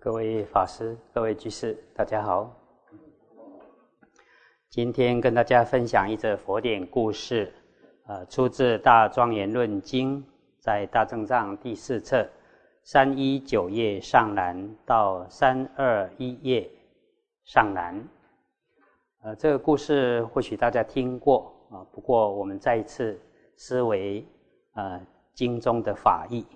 各位法师、各位居士，大家好。今天跟大家分享一则佛典故事，呃，出自《大庄严论经》，在大正藏第四册三一九页上栏到三二一页上栏。呃，这个故事或许大家听过啊，不过我们再一次思维呃经中的法义。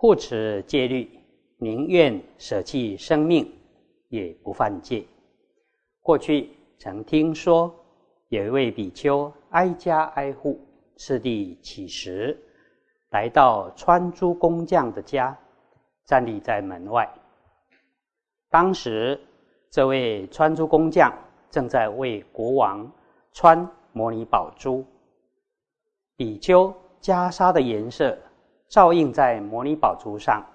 护持戒律，宁愿舍弃生命，也不犯戒。过去曾听说，有一位比丘挨家挨户，次第乞食，来到穿珠工匠的家，站立在门外。当时，这位穿珠工匠正在为国王穿摩尼宝珠。比丘袈裟的颜色。照映在摩尼宝珠上，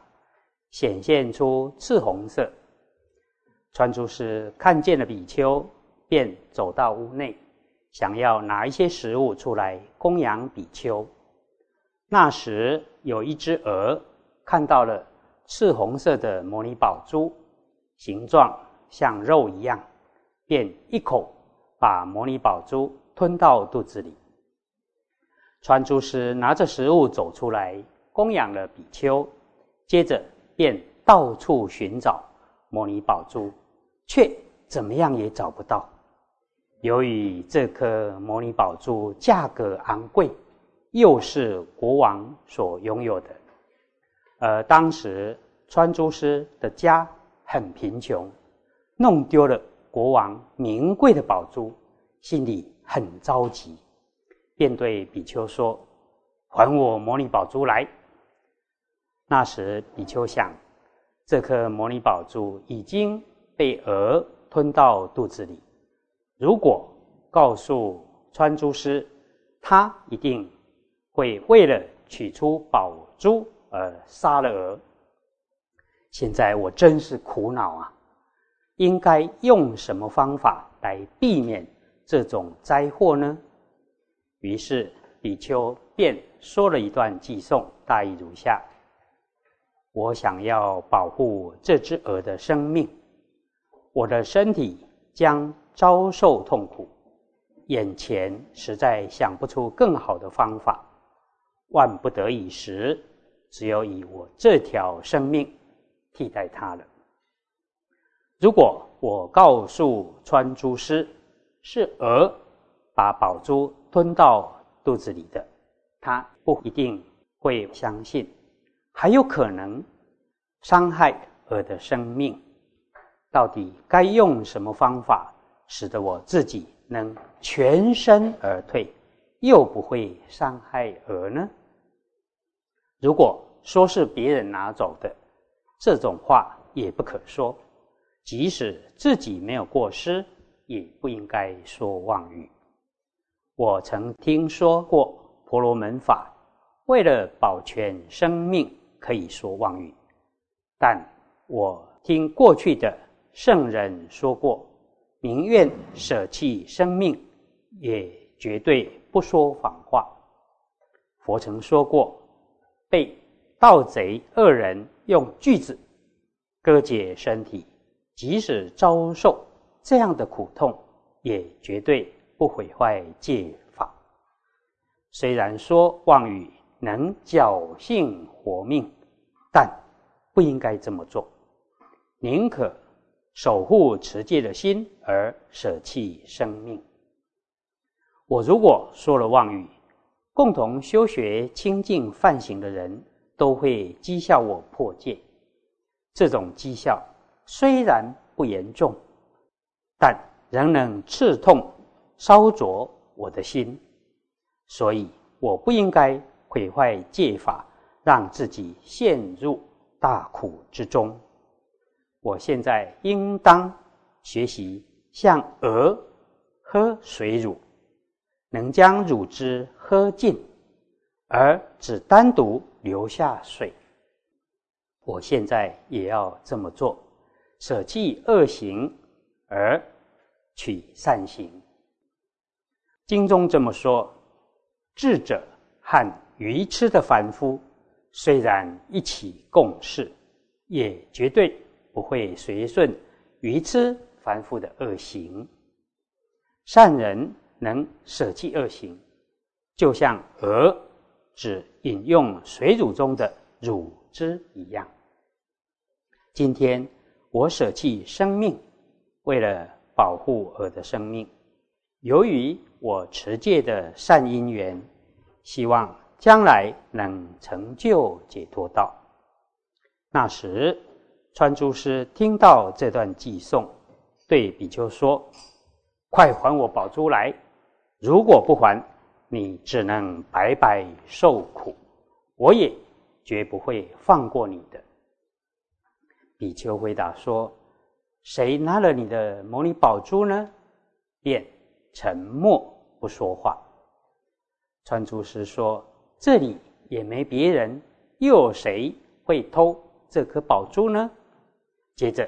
显现出赤红色。穿珠师看见了比丘，便走到屋内，想要拿一些食物出来供养比丘。那时有一只鹅看到了赤红色的摩尼宝珠，形状像肉一样，便一口把摩尼宝珠吞到肚子里。穿珠师拿着食物走出来。供养了比丘，接着便到处寻找摩尼宝珠，却怎么样也找不到。由于这颗摩尼宝珠价格昂贵，又是国王所拥有的，而当时穿珠师的家很贫穷，弄丢了国王名贵的宝珠，心里很着急，便对比丘说：“还我摩尼宝珠来。”那时，比丘想，这颗摩尼宝珠已经被鹅吞到肚子里。如果告诉穿珠师，他一定会为了取出宝珠而杀了鹅。现在我真是苦恼啊！应该用什么方法来避免这种灾祸呢？于是，比丘便说了一段偈颂，大意如下。我想要保护这只鹅的生命，我的身体将遭受痛苦，眼前实在想不出更好的方法。万不得已时，只有以我这条生命替代它了。如果我告诉穿珠师是鹅把宝珠吞到肚子里的，他不一定会相信。还有可能伤害鹅的生命，到底该用什么方法，使得我自己能全身而退，又不会伤害鹅呢？如果说是别人拿走的，这种话也不可说；即使自己没有过失，也不应该说妄语。我曾听说过婆罗门法，为了保全生命。可以说妄语，但我听过去的圣人说过，宁愿舍弃生命，也绝对不说谎话。佛曾说过，被盗贼恶人用锯子割解身体，即使遭受这样的苦痛，也绝对不毁坏戒法。虽然说妄语能侥幸活命。但不应该这么做，宁可守护持戒的心而舍弃生命。我如果说了妄语，共同修学清净犯行的人都会讥笑我破戒。这种讥笑虽然不严重，但仍能刺痛、烧灼我的心，所以我不应该毁坏戒法。让自己陷入大苦之中。我现在应当学习像鹅喝水乳，能将乳汁喝尽，而只单独留下水。我现在也要这么做，舍弃恶行而取善行。经中这么说：智者和愚痴的凡夫。虽然一起共事，也绝对不会随顺愚痴凡夫的恶行。善人能舍弃恶行，就像鹅只饮用水乳中的乳汁一样。今天我舍弃生命，为了保护鹅的生命。由于我持戒的善因缘，希望将来能成就解脱道。那时，川珠师听到这段偈颂，对比丘说：“快还我宝珠来！如果不还，你只能白白受苦，我也绝不会放过你的。”比丘回答说：“谁拿了你的摩尼宝珠呢？”便。沉默不说话。川珠师说：“这里也没别人，又有谁会偷这颗宝珠呢？”接着，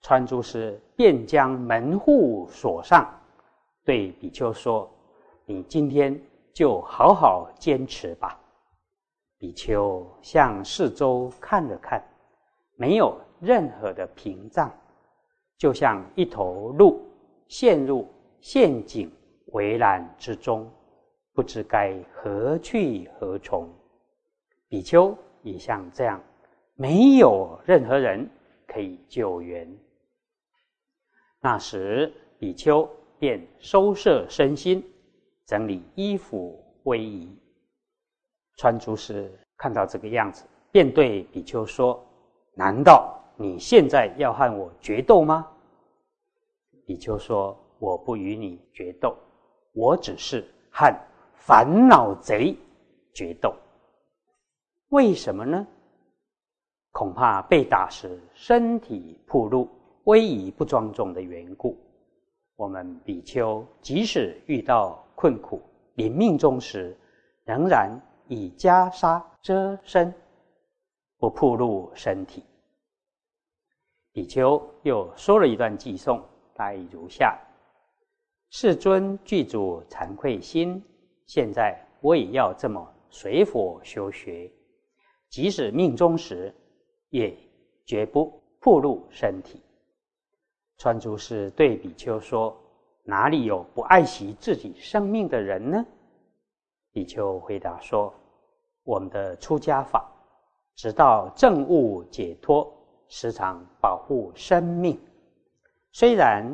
川珠师便将门户锁上，对比丘说：“你今天就好好坚持吧。”比丘向四周看了看，没有任何的屏障，就像一头鹿陷入。陷阱围栏之中，不知该何去何从。比丘也像这样，没有任何人可以救援。那时，比丘便收摄身心，整理衣服、威仪。穿珠时看到这个样子，便对比丘说：“难道你现在要和我决斗吗？”比丘说。我不与你决斗，我只是和烦恼贼决斗。为什么呢？恐怕被打时身体暴露、威仪不庄重的缘故。我们比丘即使遇到困苦、临命终时，仍然以袈裟遮身，不暴露身体。比丘又说了一段偈颂，大意如下。世尊具足惭愧心，现在我也要这么随佛修学，即使命中时，也绝不暴露身体。川珠师对比丘说：“哪里有不爱惜自己生命的人呢？”比丘回答说：“我们的出家法，直到正悟解脱，时常保护生命，虽然。”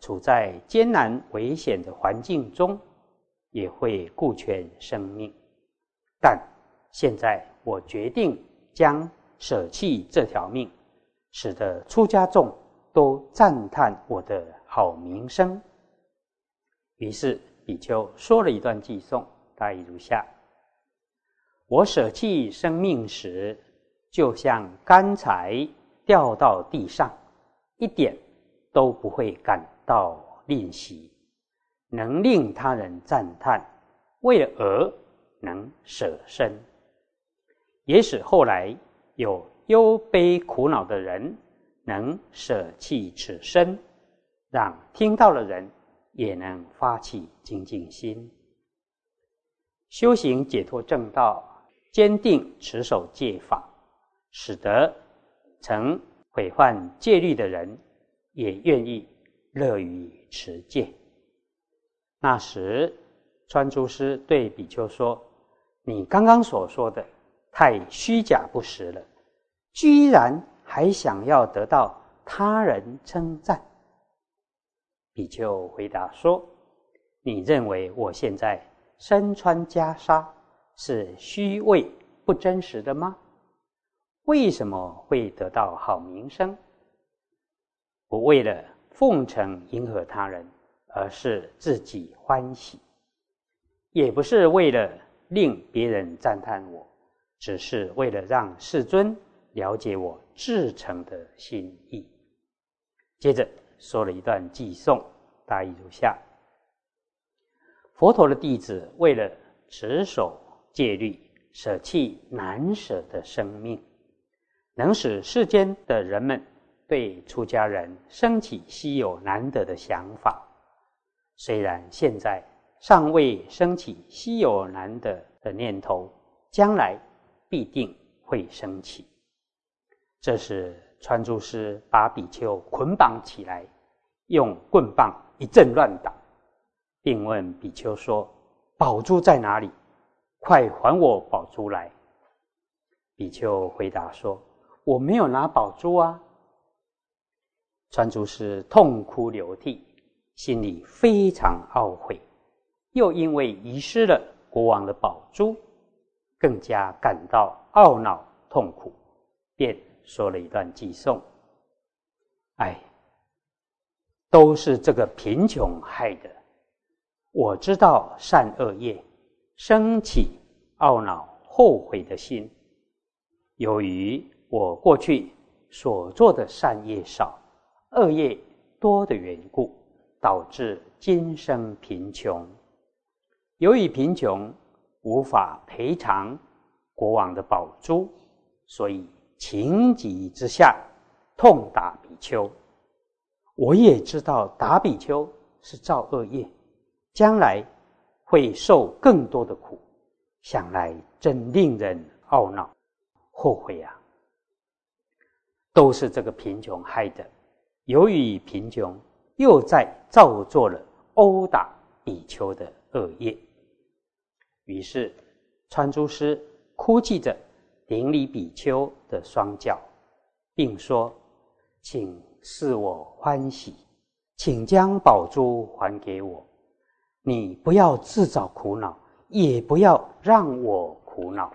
处在艰难危险的环境中，也会顾全生命。但现在我决定将舍弃这条命，使得出家众都赞叹我的好名声。于是比丘说了一段偈颂，大意如下：我舍弃生命时，就像干柴掉到地上，一点都不会感。到吝惜，能令他人赞叹，为了而能舍身，也使后来有忧悲苦恼的人能舍弃此身，让听到的人也能发起精进心，修行解脱正道，坚定持守戒法，使得曾毁犯戒律的人也愿意。乐于持戒。那时，川珠师对比丘说：“你刚刚所说的太虚假不实了，居然还想要得到他人称赞。”比丘回答说：“你认为我现在身穿袈裟是虚伪不真实的吗？为什么会得到好名声？我为了。”奉承迎合他人，而是自己欢喜，也不是为了令别人赞叹我，只是为了让世尊了解我至诚的心意。接着说了一段偈颂，大意如下：佛陀的弟子为了持守戒律，舍弃难舍的生命，能使世间的人们。对出家人升起稀有难得的想法，虽然现在尚未升起稀有难得的念头，将来必定会升起。这时，川珠师把比丘捆绑起来，用棍棒一阵乱打，并问比丘说：“宝珠在哪里？快还我宝珠来！”比丘回答说：“我没有拿宝珠啊。”川珠师痛哭流涕，心里非常懊悔，又因为遗失了国王的宝珠，更加感到懊恼痛苦，便说了一段偈颂：“哎，都是这个贫穷害的。我知道善恶业，升起懊恼后悔的心。由于我过去所做的善业少。”恶业多的缘故，导致今生贫穷。由于贫穷，无法赔偿国王的宝珠，所以情急之下痛打比丘。我也知道打比丘是造恶业，将来会受更多的苦，想来真令人懊恼、后悔啊！都是这个贫穷害的。由于贫穷，又在造作了殴打比丘的恶业。于是，川珠师哭泣着顶礼比丘的双脚，并说：“请赐我欢喜，请将宝珠还给我。你不要自找苦恼，也不要让我苦恼。”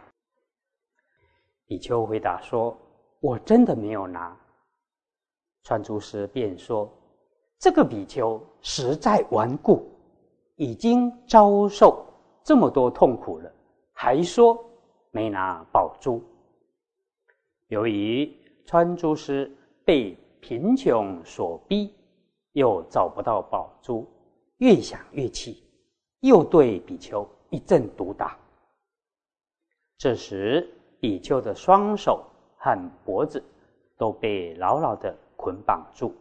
比丘回答说：“我真的没有拿。”穿珠师便说：“这个比丘实在顽固，已经遭受这么多痛苦了，还说没拿宝珠。由于穿珠师被贫穷所逼，又找不到宝珠，越想越气，又对比丘一阵毒打。这时，比丘的双手和脖子都被牢牢的。”捆绑住，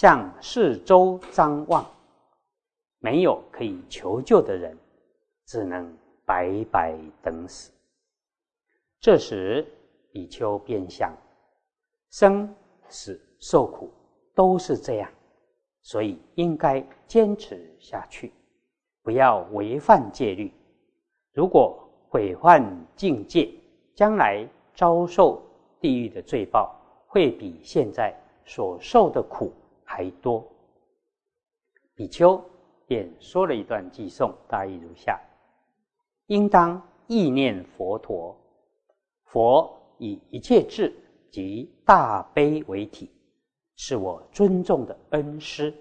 向四周张望，没有可以求救的人，只能白白等死。这时，比丘便想：生死受苦都是这样，所以应该坚持下去，不要违反戒律。如果毁犯境界，将来遭受地狱的罪报，会比现在。所受的苦还多，比丘便说了一段偈颂，大意如下：应当意念佛陀，佛以一切智及大悲为体，是我尊重的恩师。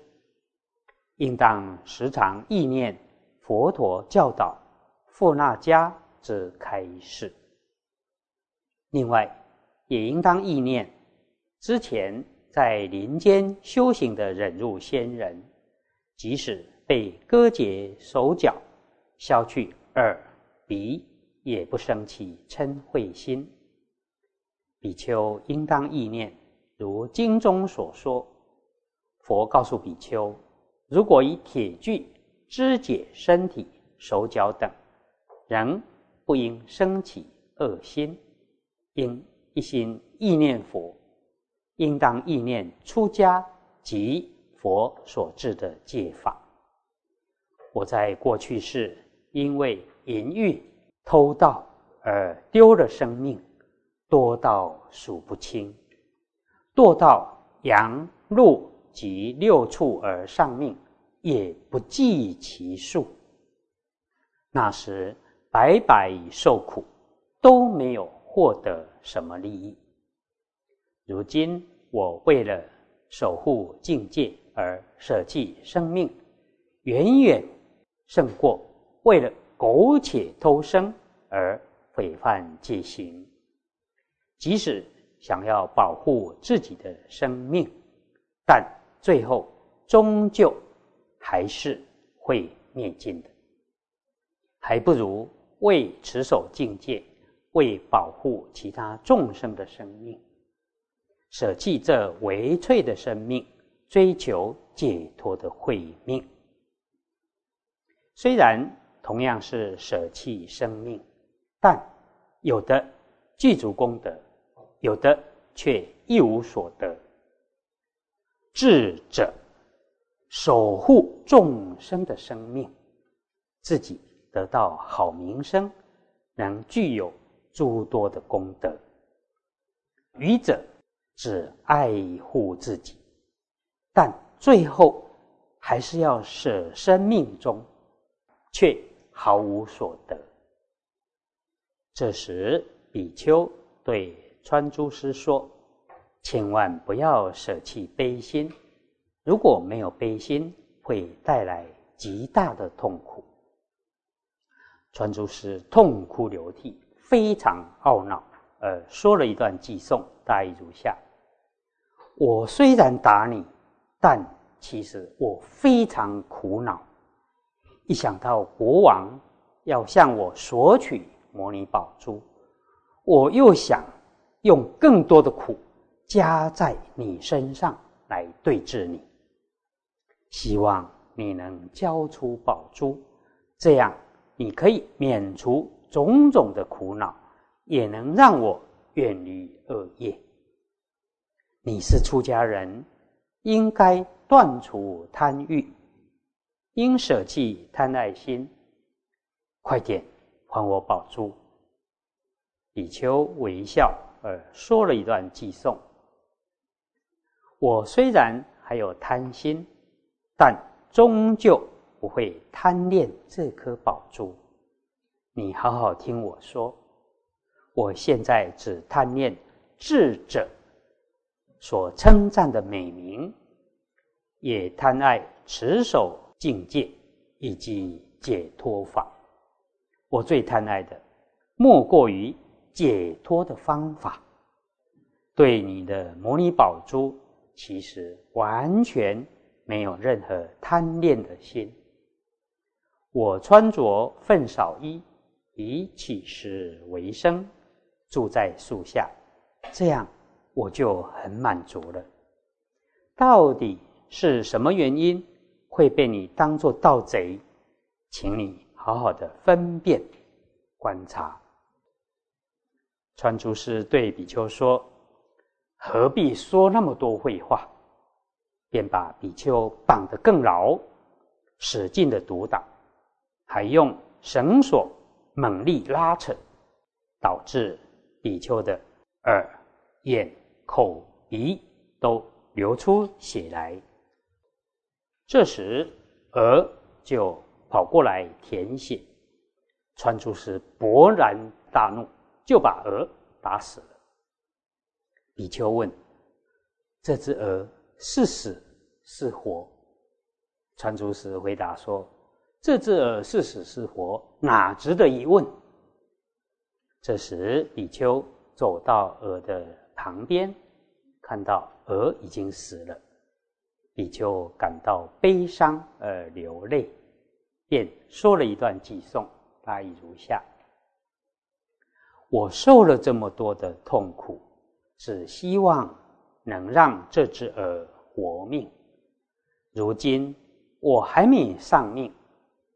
应当时常意念佛陀教导富那迦之开示。另外，也应当意念之前。在林间修行的忍辱仙人，即使被割截手脚、削去耳鼻，也不生起嗔恚心。比丘应当意念，如经中所说，佛告诉比丘：如果以铁锯肢解身体、手脚等，仍不应生起恶心，应一心意念佛。应当意念出家及佛所制的戒法。我在过去世因为淫欲、偷盗而丢了生命，多到数不清；堕到阳、鹿及六畜而丧命，也不计其数。那时白白受苦，都没有获得什么利益。如今我为了守护境界而舍弃生命，远远胜过为了苟且偷生而毁犯戒行。即使想要保护自己的生命，但最后终究还是会灭尽的。还不如为持守境界，为保护其他众生的生命。舍弃这唯脆的生命，追求解脱的慧命。虽然同样是舍弃生命，但有的具足功德，有的却一无所得。智者守护众生的生命，自己得到好名声，能具有诸多的功德；愚者只爱护自己，但最后还是要舍生命中，却毫无所得。这时，比丘对川珠师说：“千万不要舍弃悲心，如果没有悲心，会带来极大的痛苦。”川珠师痛哭流涕，非常懊恼，呃，说了一段偈颂，大意如下：“我虽然打你，但其实我非常苦恼。一想到国王要向我索取。”摩尼宝珠，我又想用更多的苦加在你身上来对治你，希望你能交出宝珠，这样你可以免除种种的苦恼，也能让我远离恶业。你是出家人，应该断除贪欲，应舍弃贪爱心，快点。还我宝珠。比丘微笑而说了一段偈颂：我虽然还有贪心，但终究不会贪恋这颗宝珠。你好好听我说，我现在只贪恋智者所称赞的美名，也贪爱持守境界以及解脱法。我最贪爱的，莫过于解脱的方法。对你的摩尼宝珠，其实完全没有任何贪恋的心。我穿着粪扫衣，以乞食为生，住在树下，这样我就很满足了。到底是什么原因会被你当作盗贼？请你。好好的分辨观察，传珠师对比丘说：“何必说那么多废话？”便把比丘绑得更牢，使劲的毒打，还用绳索猛力拉扯，导致比丘的耳、眼、口、鼻都流出血来。这时，鹅就。跑过来舔血，川珠师勃然大怒，就把鹅打死了。比丘问：“这只鹅是死是活？”川珠师回答说：“这只鹅是死是活，哪值得一问？”这时，比丘走到鹅的旁边，看到鹅已经死了，比丘感到悲伤而流泪。便说了一段偈颂，大意如下：我受了这么多的痛苦，只希望能让这只鹅活命。如今我还没丧命，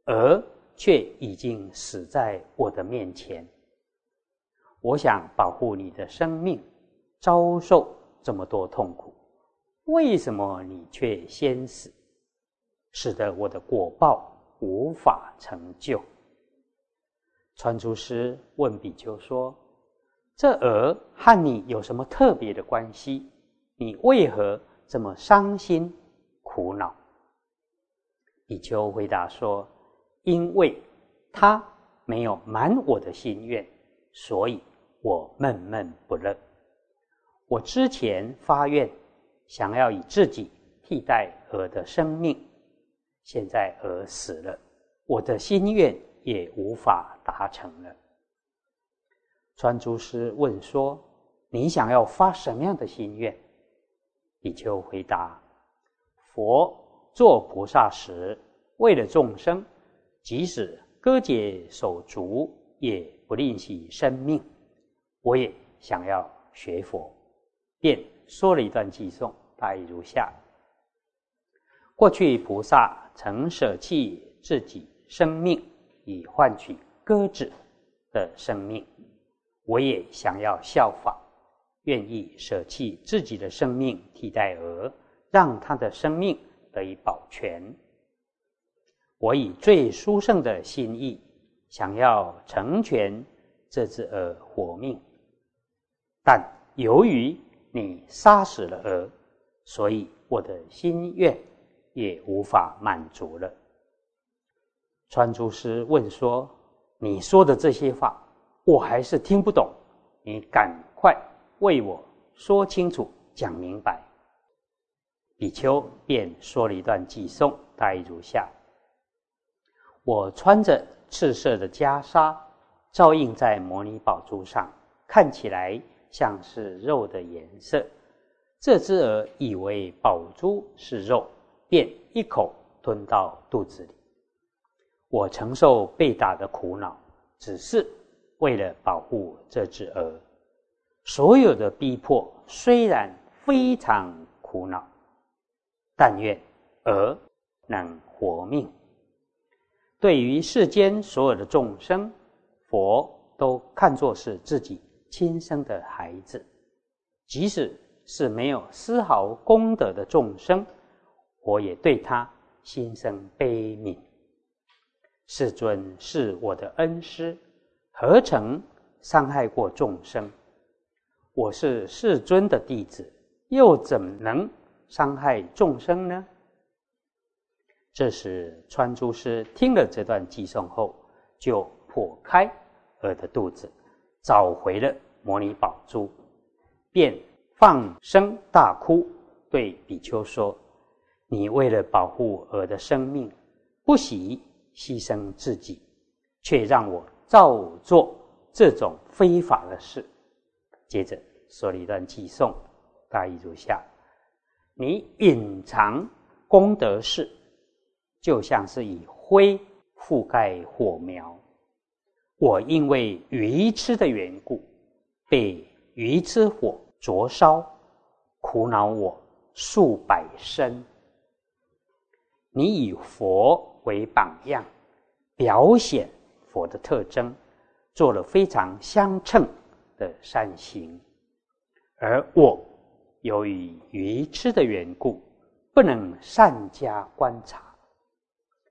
鹅却已经死在我的面前。我想保护你的生命，遭受这么多痛苦，为什么你却先死，使得我的果报？无法成就。传珠师问比丘说：“这鹅和你有什么特别的关系？你为何这么伤心苦恼？”比丘回答说：“因为他没有满我的心愿，所以我闷闷不乐。我之前发愿，想要以自己替代鹅的生命。”现在而死了，我的心愿也无法达成了。川珠师问说：“你想要发什么样的心愿？”比丘回答：“佛做菩萨时，为了众生，即使割解手足，也不吝惜生命。我也想要学佛，便说了一段偈颂，大意如下。”过去菩萨曾舍弃自己生命，以换取鸽子的生命。我也想要效仿，愿意舍弃自己的生命替代鹅，让他的生命得以保全。我以最殊胜的心意，想要成全这只鹅活命，但由于你杀死了鹅，所以我的心愿也无法满足了。川珠师问说：“你说的这些话，我还是听不懂，你赶快为我说清楚、讲明白。”比丘便说了一段偈颂，大意如下。我穿着赤色的袈裟，照映在摩尼宝珠上，看起来像是肉的颜色。这只鹅以为宝珠是肉，便一口吞到肚子里。我承受被打的苦恼，只是为了保护这只鹅。所有的逼迫虽然非常苦恼，但愿鹅能活命。对于世间所有的众生，佛都看作是自己亲生的孩子，即使是没有丝毫功德的众生，我也对他心生悲悯。世尊是我的恩师，何曾伤害过众生？我是世尊的弟子，又怎能伤害众生呢？这时，川珠师听了这段偈颂后，就破开鹅的肚子，找回了摩尼宝珠，便放声大哭，对比丘说：“你为了保护我的生命，不惜牺牲自己，却让我照做这种非法的事。”接着说了一段偈颂，大意如下：“你隐藏功德事。”就像是以灰覆盖火苗，我因为愚痴的缘故，被愚痴火灼烧，苦恼我数百生。你以佛为榜样，表显佛的特征，做了非常相称的善行，而我由于愚痴的缘故，不能善加观察。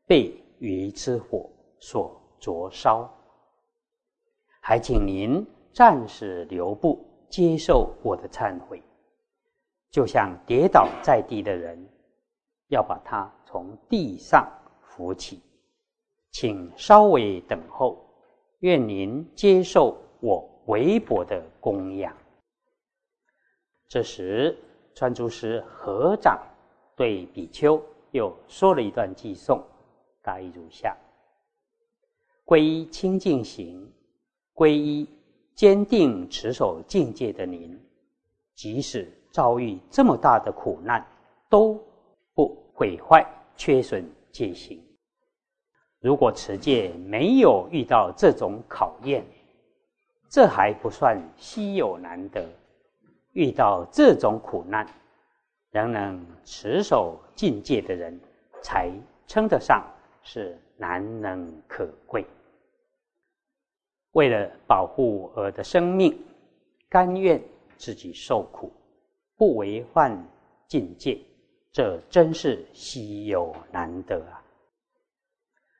被愚之火所灼烧，还请您暂时留步，接受我的忏悔。就像跌倒在地的人，要把他从地上扶起，请稍微等候，愿您接受我微薄的供养。这时，川珠师合掌对比丘又说了一段偈颂。大意如下：皈依清净行，皈依坚定持守境界的您，即使遭遇这么大的苦难，都不毁坏、缺损戒行。如果持戒没有遇到这种考验，这还不算稀有难得；遇到这种苦难，仍能持守境界的人，才称得上。是难能可贵。为了保护鹅的生命，甘愿自己受苦，不违反境界，这真是稀有难得啊！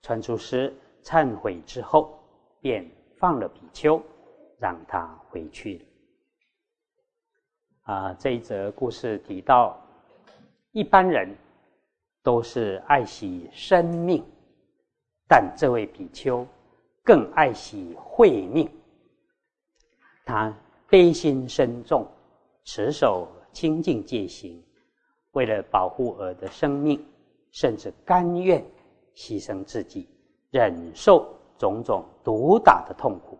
传出师忏悔之后，便放了比丘，让他回去了。啊，这一则故事提到，一般人。都是爱惜生命，但这位比丘更爱惜慧命。他悲心深重，持守清净戒行，为了保护儿的生命，甚至甘愿牺牲自己，忍受种种毒打的痛苦，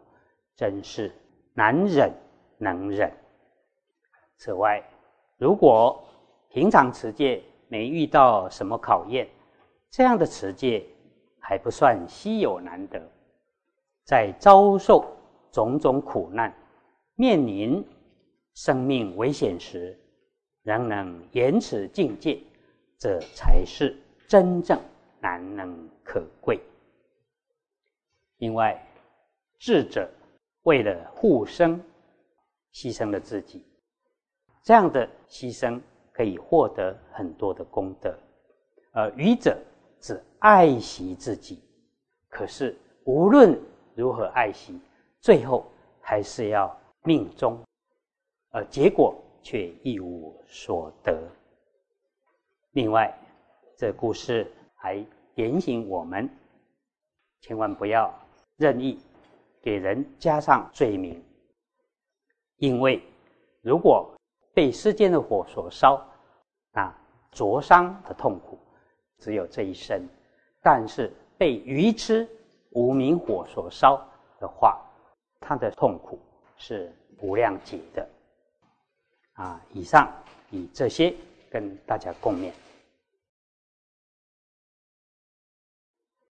真是难忍能忍。此外，如果平常持戒，没遇到什么考验，这样的持戒还不算稀有难得。在遭受种种苦难、面临生命危险时，仍能延持境界，这才是真正难能可贵。另外，智者为了护生，牺牲了自己，这样的牺牲可以获得很多的功德。而愚者只爱惜自己，可是无论如何爱惜，最后还是要命中，而结果却一无所得。另外，这故事还点醒我们，千万不要任意。给人加上罪名，因为如果被世间的火所烧，那灼伤的痛苦只有这一生；但是被愚痴无明火所烧的话，他的痛苦是无量劫的。啊，以上以这些跟大家共勉。